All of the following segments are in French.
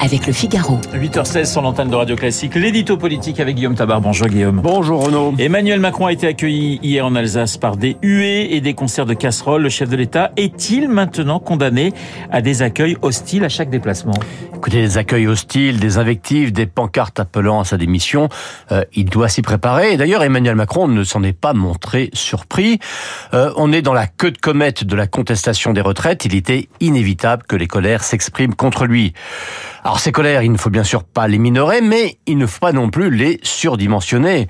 avec le Figaro. 8h16 sur l'antenne de Radio Classique, l'édito politique avec Guillaume Tabar. Bonjour Guillaume. Bonjour Renaud. Emmanuel Macron a été accueilli hier en Alsace par des huées et des concerts de casseroles. Le chef de l'État est-il maintenant condamné à des accueils hostiles à chaque déplacement? Écoutez, des accueils hostiles, des invectives, des pancartes appelant à sa démission, euh, il doit s'y préparer. Et d'ailleurs, Emmanuel Macron ne s'en est pas montré surpris. Euh, on est dans la queue de comète de la contestation des retraites. Il était inévitable que les colères s'expriment contre lui. Alors ces colères, il ne faut bien sûr pas les minorer, mais il ne faut pas non plus les surdimensionner.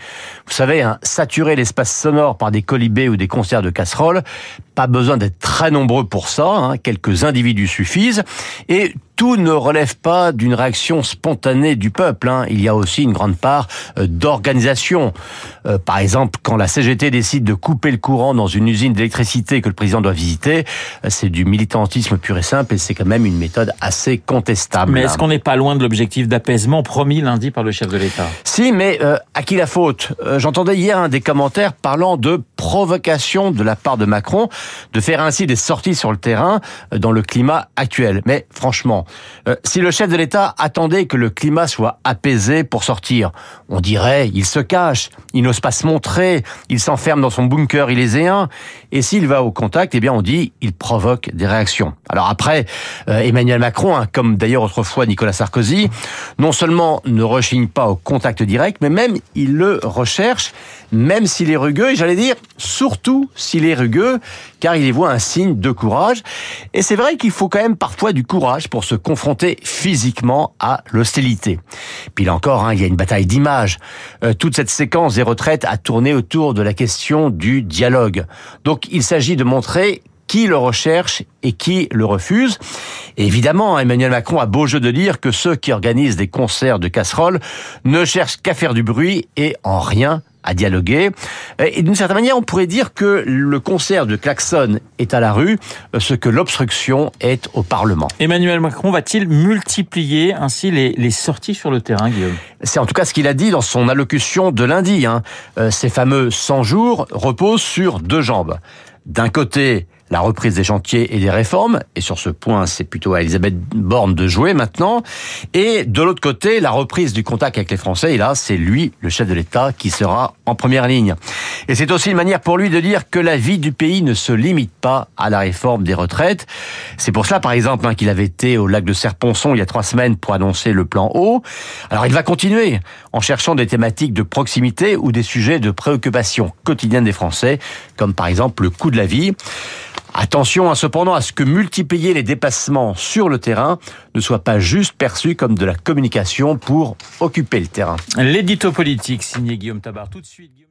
Vous savez, hein, saturer l'espace sonore par des colibés ou des concerts de casseroles, pas besoin d'être très nombreux pour ça, hein, quelques individus suffisent, et tout ne relève pas d'une réaction spontanée du peuple. Hein. Il y a aussi une grande part euh, d'organisation. Euh, par exemple, quand la CGT décide de couper le courant dans une usine d'électricité que le président doit visiter, euh, c'est du militantisme pur et simple et c'est quand même une méthode assez contestable. Mais est-ce qu'on n'est pas loin de l'objectif d'apaisement promis lundi par le chef de l'État? Si, mais à qui la faute? J'entendais hier un des commentaires parlant de provocation de la part de Macron de faire ainsi des sorties sur le terrain dans le climat actuel. Mais franchement, euh, si le chef de l'État attendait que le climat soit apaisé pour sortir, on dirait il se cache, il n'ose pas se montrer, il s'enferme dans son bunker iléséen. Et s'il va au contact, eh bien on dit il provoque des réactions. Alors après, euh, Emmanuel Macron, hein, comme d'ailleurs autrefois Nicolas Sarkozy, non seulement ne rechigne pas au contact direct, mais même il le recherche, même s'il est rugueux, et j'allais dire surtout s'il est rugueux, car il y voit un signe de courage. Et c'est vrai qu'il faut quand même parfois du courage pour se confronter physiquement à l'hostilité. Puis là encore, hein, il y a une bataille d'images. Euh, toute cette séquence des retraites a tourné autour de la question du dialogue. Donc il s'agit de montrer qui le recherche et qui le refuse. Et évidemment, Emmanuel Macron a beau jeu de dire que ceux qui organisent des concerts de casseroles ne cherchent qu'à faire du bruit et en rien à dialoguer. Et d'une certaine manière, on pourrait dire que le concert de klaxon est à la rue, ce que l'obstruction est au Parlement. Emmanuel Macron va-t-il multiplier ainsi les, les, sorties sur le terrain, Guillaume? C'est en tout cas ce qu'il a dit dans son allocution de lundi. Hein. Euh, ces fameux 100 jours reposent sur deux jambes. D'un côté, la reprise des chantiers et des réformes, et sur ce point, c'est plutôt à Elisabeth Borne de jouer maintenant, et de l'autre côté, la reprise du contact avec les Français, et là, c'est lui, le chef de l'État, qui sera en première ligne. Et c'est aussi une manière pour lui de dire que la vie du pays ne se limite pas à la réforme des retraites. C'est pour cela, par exemple, hein, qu'il avait été au lac de Serponçon il y a trois semaines pour annoncer le plan eau. Alors il va continuer en cherchant des thématiques de proximité ou des sujets de préoccupation quotidienne des Français, comme par exemple le coût de la vie. Attention cependant à ce que multiplier les dépassements sur le terrain ne soit pas juste perçu comme de la communication pour occuper le terrain. L'édito politique signé Guillaume Tabar tout de suite.